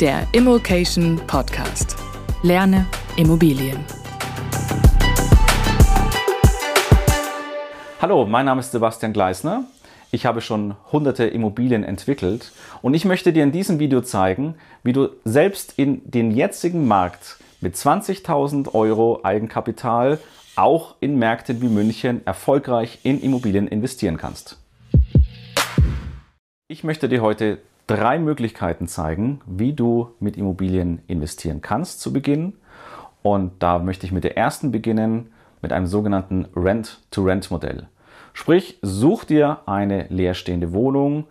Der Immokation Podcast. Lerne Immobilien. Hallo, mein Name ist Sebastian Gleisner. Ich habe schon hunderte Immobilien entwickelt und ich möchte dir in diesem Video zeigen, wie du selbst in den jetzigen Markt mit 20.000 Euro Eigenkapital auch in Märkten wie München erfolgreich in Immobilien investieren kannst. Ich möchte dir heute drei Möglichkeiten zeigen, wie du mit Immobilien investieren kannst zu Beginn. Und da möchte ich mit der ersten beginnen, mit einem sogenannten Rent-to-Rent-Modell. Sprich, such dir eine leerstehende Wohnung,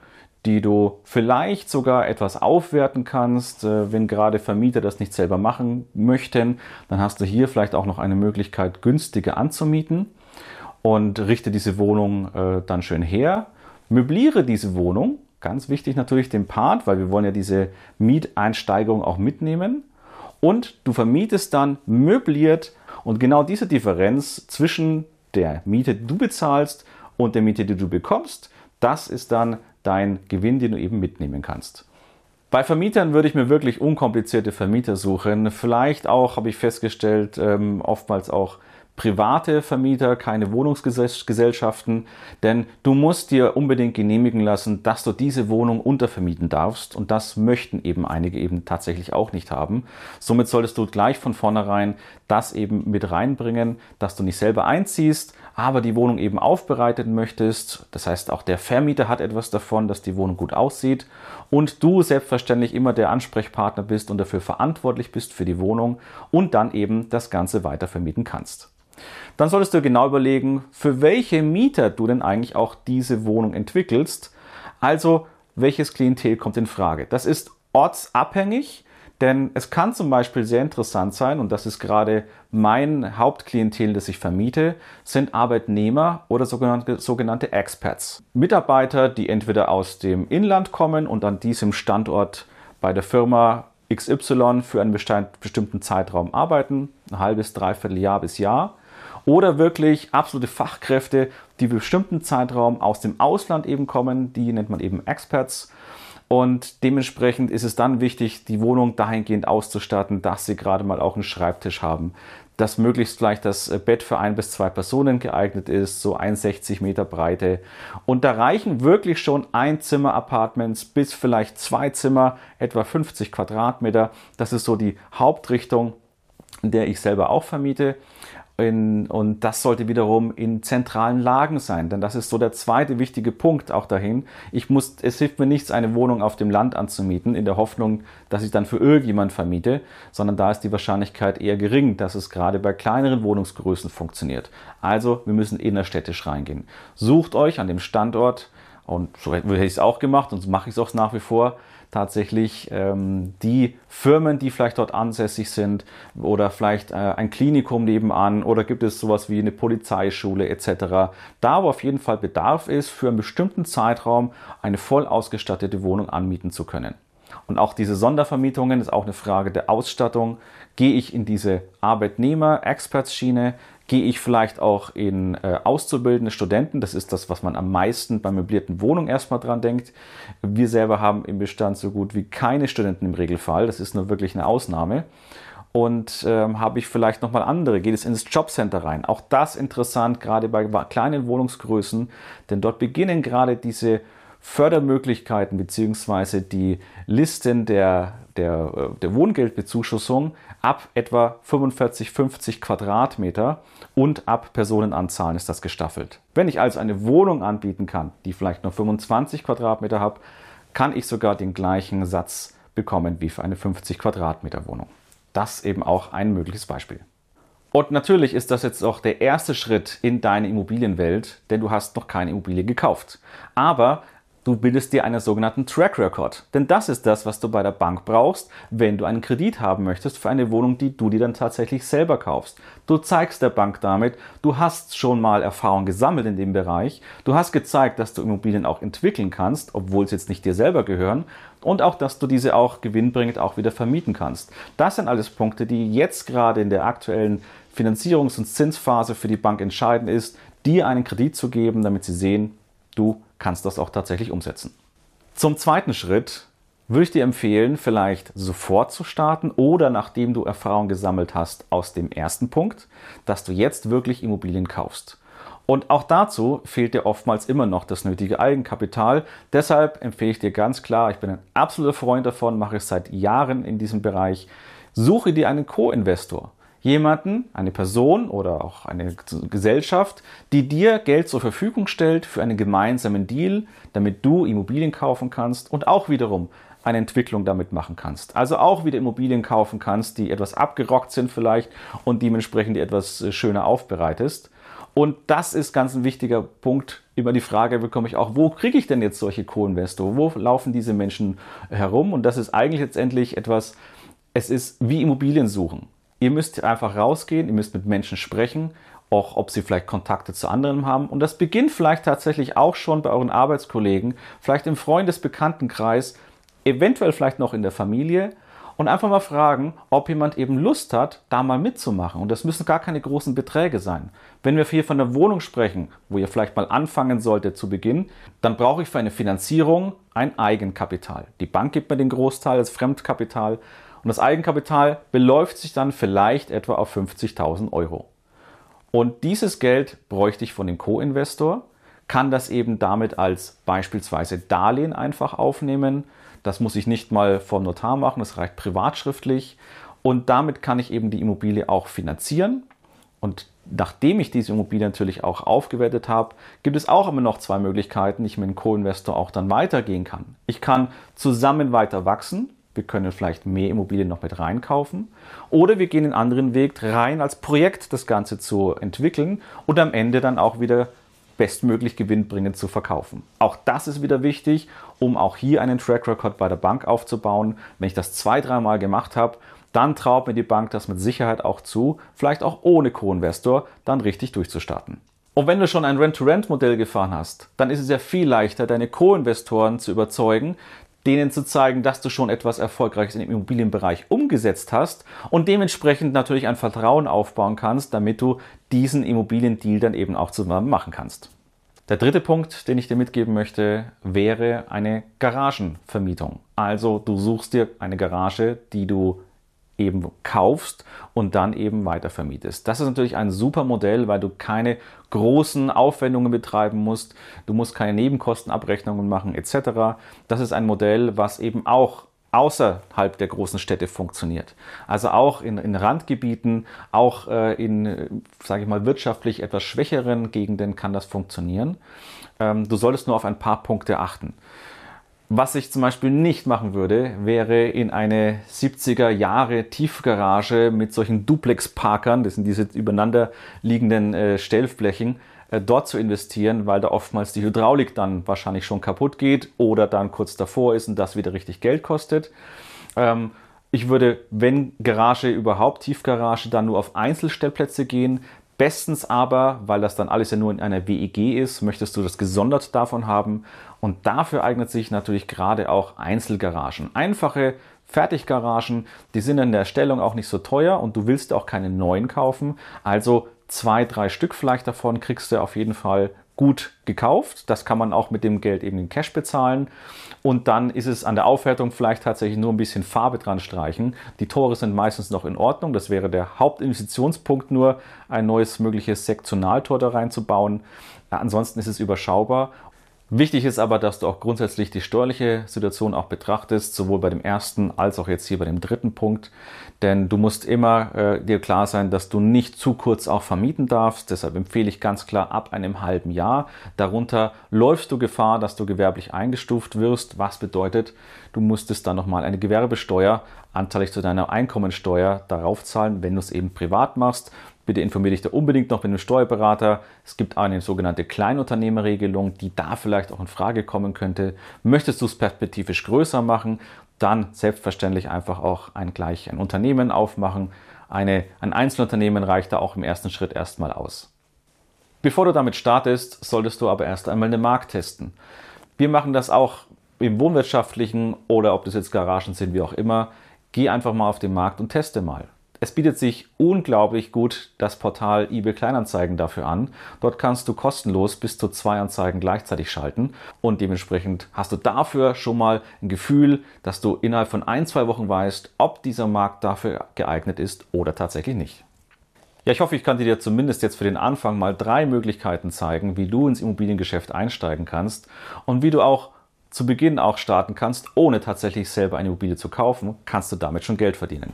die du vielleicht sogar etwas aufwerten kannst, äh, wenn gerade Vermieter das nicht selber machen möchten. Dann hast du hier vielleicht auch noch eine Möglichkeit, günstiger anzumieten und richte diese Wohnung äh, dann schön her. Möbliere diese Wohnung Ganz wichtig natürlich den Part, weil wir wollen ja diese Mieteinsteigerung auch mitnehmen. Und du vermietest dann möbliert und genau diese Differenz zwischen der Miete, die du bezahlst und der Miete, die du bekommst, das ist dann dein Gewinn, den du eben mitnehmen kannst. Bei Vermietern würde ich mir wirklich unkomplizierte Vermieter suchen. Vielleicht auch, habe ich festgestellt, ähm, oftmals auch private Vermieter, keine Wohnungsgesellschaften, denn du musst dir unbedingt genehmigen lassen, dass du diese Wohnung untervermieten darfst und das möchten eben einige eben tatsächlich auch nicht haben. Somit solltest du gleich von vornherein das eben mit reinbringen, dass du nicht selber einziehst, aber die Wohnung eben aufbereiten möchtest. Das heißt, auch der Vermieter hat etwas davon, dass die Wohnung gut aussieht und du selbstverständlich immer der Ansprechpartner bist und dafür verantwortlich bist für die Wohnung und dann eben das Ganze weiter vermieten kannst. Dann solltest du genau überlegen, für welche Mieter du denn eigentlich auch diese Wohnung entwickelst. Also, welches Klientel kommt in Frage? Das ist ortsabhängig, denn es kann zum Beispiel sehr interessant sein, und das ist gerade mein Hauptklientel, das ich vermiete, sind Arbeitnehmer oder sogenannte, sogenannte Expats. Mitarbeiter, die entweder aus dem Inland kommen und an diesem Standort bei der Firma XY für einen bestimmten Zeitraum arbeiten, ein halbes, dreiviertel Jahr bis Jahr oder wirklich absolute Fachkräfte, die für bestimmten Zeitraum aus dem Ausland eben kommen, die nennt man eben Experts. Und dementsprechend ist es dann wichtig, die Wohnung dahingehend auszustatten, dass sie gerade mal auch einen Schreibtisch haben, dass möglichst vielleicht das äh, Bett für ein bis zwei Personen geeignet ist, so 1,60 Meter Breite. Und da reichen wirklich schon Einzimmer-Apartments bis vielleicht zwei Zimmer, etwa 50 Quadratmeter. Das ist so die Hauptrichtung, in der ich selber auch vermiete. In, und das sollte wiederum in zentralen Lagen sein, denn das ist so der zweite wichtige Punkt auch dahin. Ich muss, es hilft mir nichts, eine Wohnung auf dem Land anzumieten, in der Hoffnung, dass ich dann für irgendjemand vermiete, sondern da ist die Wahrscheinlichkeit eher gering, dass es gerade bei kleineren Wohnungsgrößen funktioniert. Also, wir müssen innerstädtisch reingehen. Sucht euch an dem Standort, und so hätte ich es auch gemacht und so mache ich es auch nach wie vor, tatsächlich ähm, die Firmen, die vielleicht dort ansässig sind oder vielleicht äh, ein Klinikum nebenan oder gibt es sowas wie eine Polizeischule etc. Da, wo auf jeden Fall Bedarf ist, für einen bestimmten Zeitraum eine voll ausgestattete Wohnung anmieten zu können. Und auch diese Sondervermietungen ist auch eine Frage der Ausstattung. Gehe ich in diese Arbeitnehmer-Experts-Schiene? Gehe ich vielleicht auch in äh, auszubildende Studenten? Das ist das, was man am meisten bei möblierten Wohnungen erstmal dran denkt. Wir selber haben im Bestand so gut wie keine Studenten im Regelfall. Das ist nur wirklich eine Ausnahme. Und ähm, habe ich vielleicht nochmal andere? Geht es ins Jobcenter rein? Auch das interessant, gerade bei kleinen Wohnungsgrößen, denn dort beginnen gerade diese Fördermöglichkeiten beziehungsweise die Listen der, der, äh, der Wohngeldbezuschussung ab etwa 45, 50 Quadratmeter und ab Personenanzahlen ist das gestaffelt. Wenn ich also eine Wohnung anbieten kann, die vielleicht nur 25 Quadratmeter hat, kann ich sogar den gleichen Satz bekommen wie für eine 50 Quadratmeter Wohnung. Das eben auch ein mögliches Beispiel. Und natürlich ist das jetzt auch der erste Schritt in deine Immobilienwelt, denn du hast noch keine Immobilie gekauft. Aber Du bildest dir einen sogenannten Track Record. Denn das ist das, was du bei der Bank brauchst, wenn du einen Kredit haben möchtest für eine Wohnung, die du dir dann tatsächlich selber kaufst. Du zeigst der Bank damit, du hast schon mal Erfahrung gesammelt in dem Bereich. Du hast gezeigt, dass du Immobilien auch entwickeln kannst, obwohl sie jetzt nicht dir selber gehören. Und auch, dass du diese auch gewinnbringend auch wieder vermieten kannst. Das sind alles Punkte, die jetzt gerade in der aktuellen Finanzierungs- und Zinsphase für die Bank entscheidend ist, dir einen Kredit zu geben, damit sie sehen, du kannst das auch tatsächlich umsetzen. Zum zweiten Schritt würde ich dir empfehlen, vielleicht sofort zu starten oder nachdem du Erfahrung gesammelt hast aus dem ersten Punkt, dass du jetzt wirklich Immobilien kaufst. Und auch dazu fehlt dir oftmals immer noch das nötige Eigenkapital. Deshalb empfehle ich dir ganz klar, ich bin ein absoluter Freund davon, mache es seit Jahren in diesem Bereich, suche dir einen Co-Investor jemanden, eine Person oder auch eine Gesellschaft, die dir Geld zur Verfügung stellt für einen gemeinsamen Deal, damit du Immobilien kaufen kannst und auch wiederum eine Entwicklung damit machen kannst. Also auch wieder Immobilien kaufen kannst, die etwas abgerockt sind vielleicht und dementsprechend etwas äh, schöner aufbereitest. Und das ist ganz ein wichtiger Punkt. Immer die Frage bekomme ich auch, wo kriege ich denn jetzt solche Co-Investor? Wo laufen diese Menschen herum? Und das ist eigentlich letztendlich etwas, es ist wie Immobilien suchen. Ihr müsst einfach rausgehen, ihr müsst mit Menschen sprechen, auch ob sie vielleicht Kontakte zu anderen haben. Und das beginnt vielleicht tatsächlich auch schon bei euren Arbeitskollegen, vielleicht im Freundesbekanntenkreis, eventuell vielleicht noch in der Familie. Und einfach mal fragen, ob jemand eben Lust hat, da mal mitzumachen. Und das müssen gar keine großen Beträge sein. Wenn wir hier von einer Wohnung sprechen, wo ihr vielleicht mal anfangen solltet zu Beginn, dann brauche ich für eine Finanzierung ein Eigenkapital. Die Bank gibt mir den Großteil als Fremdkapital und das Eigenkapital beläuft sich dann vielleicht etwa auf 50.000 Euro. Und dieses Geld bräuchte ich von dem Co-Investor, kann das eben damit als beispielsweise Darlehen einfach aufnehmen. Das muss ich nicht mal vom Notar machen, das reicht privatschriftlich. Und damit kann ich eben die Immobilie auch finanzieren. Und nachdem ich diese Immobilie natürlich auch aufgewertet habe, gibt es auch immer noch zwei Möglichkeiten, ich mit dem Co-Investor auch dann weitergehen kann. Ich kann zusammen weiter wachsen, wir können vielleicht mehr Immobilien noch mit reinkaufen. Oder wir gehen einen anderen Weg rein, als Projekt das Ganze zu entwickeln und am Ende dann auch wieder bestmöglich gewinnbringend zu verkaufen. Auch das ist wieder wichtig, um auch hier einen Track Record bei der Bank aufzubauen. Wenn ich das zwei, dreimal gemacht habe, dann traut mir die Bank das mit Sicherheit auch zu, vielleicht auch ohne Co-Investor dann richtig durchzustarten. Und wenn du schon ein Rent-to-Rent-Modell gefahren hast, dann ist es ja viel leichter, deine Co-Investoren zu überzeugen, denen zu zeigen, dass du schon etwas Erfolgreiches im Immobilienbereich umgesetzt hast und dementsprechend natürlich ein Vertrauen aufbauen kannst, damit du diesen Immobiliendeal dann eben auch zusammen machen kannst. Der dritte Punkt, den ich dir mitgeben möchte, wäre eine Garagenvermietung. Also du suchst dir eine Garage, die du eben kaufst und dann eben weitervermietest. Das ist natürlich ein super Modell, weil du keine großen Aufwendungen betreiben musst, du musst keine Nebenkostenabrechnungen machen etc. Das ist ein Modell, was eben auch außerhalb der großen Städte funktioniert. Also auch in, in Randgebieten, auch äh, in, sage ich mal, wirtschaftlich etwas schwächeren Gegenden kann das funktionieren. Ähm, du solltest nur auf ein paar Punkte achten. Was ich zum Beispiel nicht machen würde, wäre in eine 70er Jahre Tiefgarage mit solchen Duplex-Parkern, das sind diese übereinander liegenden äh, Stellflächen, äh, dort zu investieren, weil da oftmals die Hydraulik dann wahrscheinlich schon kaputt geht oder dann kurz davor ist und das wieder richtig Geld kostet. Ähm, ich würde, wenn Garage überhaupt Tiefgarage, dann nur auf Einzelstellplätze gehen. Bestens aber, weil das dann alles ja nur in einer WEG ist, möchtest du das gesondert davon haben. Und dafür eignet sich natürlich gerade auch Einzelgaragen. Einfache Fertiggaragen, die sind in der Erstellung auch nicht so teuer und du willst auch keine neuen kaufen. Also zwei, drei Stück vielleicht davon kriegst du auf jeden Fall gut gekauft. Das kann man auch mit dem Geld eben in Cash bezahlen. Und dann ist es an der Aufwertung vielleicht tatsächlich nur ein bisschen Farbe dran streichen. Die Tore sind meistens noch in Ordnung. Das wäre der Hauptinvestitionspunkt nur, ein neues mögliches Sektionaltor da reinzubauen. Ansonsten ist es überschaubar Wichtig ist aber, dass du auch grundsätzlich die steuerliche Situation auch betrachtest, sowohl bei dem ersten als auch jetzt hier bei dem dritten Punkt. Denn du musst immer äh, dir klar sein, dass du nicht zu kurz auch vermieten darfst. Deshalb empfehle ich ganz klar ab einem halben Jahr. Darunter läufst du Gefahr, dass du gewerblich eingestuft wirst. Was bedeutet, du musstest dann nochmal eine Gewerbesteuer anteilig zu deiner Einkommensteuer darauf zahlen, wenn du es eben privat machst. Bitte informiere dich da unbedingt noch mit einem Steuerberater. Es gibt eine sogenannte Kleinunternehmerregelung, die da vielleicht auch in Frage kommen könnte. Möchtest du es perspektivisch größer machen, dann selbstverständlich einfach auch ein gleich ein Unternehmen aufmachen. Eine, ein Einzelunternehmen reicht da auch im ersten Schritt erstmal aus. Bevor du damit startest, solltest du aber erst einmal den Markt testen. Wir machen das auch im wohnwirtschaftlichen oder ob das jetzt Garagen sind, wie auch immer. Geh einfach mal auf den Markt und teste mal. Es bietet sich unglaublich gut das Portal eBay Kleinanzeigen dafür an. Dort kannst du kostenlos bis zu zwei Anzeigen gleichzeitig schalten und dementsprechend hast du dafür schon mal ein Gefühl, dass du innerhalb von ein, zwei Wochen weißt, ob dieser Markt dafür geeignet ist oder tatsächlich nicht. Ja, ich hoffe, ich kann dir zumindest jetzt für den Anfang mal drei Möglichkeiten zeigen, wie du ins Immobiliengeschäft einsteigen kannst und wie du auch zu Beginn auch starten kannst, ohne tatsächlich selber eine Immobilie zu kaufen, kannst du damit schon Geld verdienen.